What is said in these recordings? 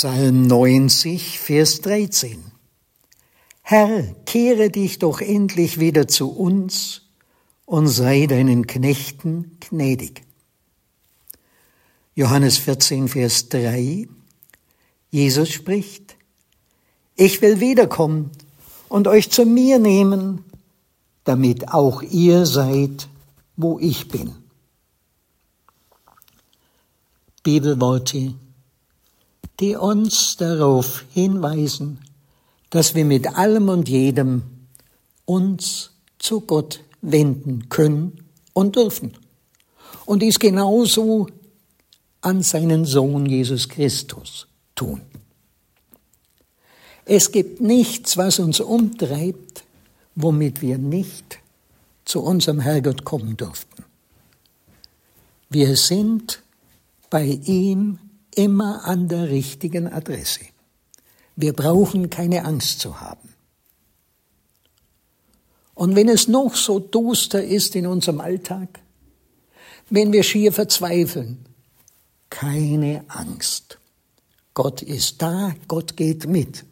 Psalm 90, Vers 13. Herr, kehre dich doch endlich wieder zu uns und sei deinen Knechten gnädig. Johannes 14, Vers 3. Jesus spricht, ich will wiederkommen und euch zu mir nehmen, damit auch ihr seid, wo ich bin. Bibelworte, die uns darauf hinweisen, dass wir mit allem und jedem uns zu Gott wenden können und dürfen. Und dies genauso an seinen Sohn Jesus Christus tun. Es gibt nichts, was uns umtreibt, womit wir nicht zu unserem Herrgott kommen durften. Wir sind bei ihm immer an der richtigen Adresse. Wir brauchen keine Angst zu haben. Und wenn es noch so duster ist in unserem Alltag, wenn wir schier verzweifeln, keine Angst. Gott ist da, Gott geht mit.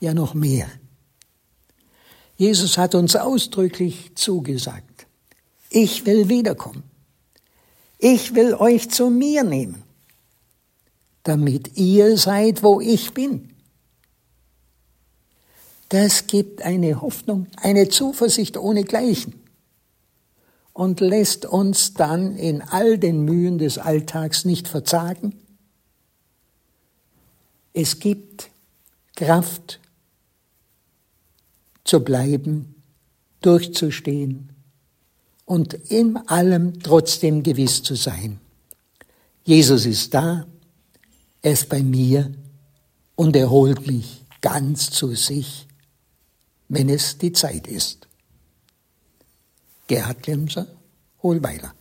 Ja, noch mehr. Jesus hat uns ausdrücklich zugesagt, ich will wiederkommen. Ich will euch zu mir nehmen, damit ihr seid, wo ich bin. Das gibt eine Hoffnung, eine Zuversicht ohnegleichen und lässt uns dann in all den Mühen des Alltags nicht verzagen. Es gibt Kraft zu bleiben, durchzustehen und in allem trotzdem gewiss zu sein. Jesus ist da, er ist bei mir und er holt mich ganz zu sich wenn es die Zeit ist. Gerhard Klemser, Hohlweiler.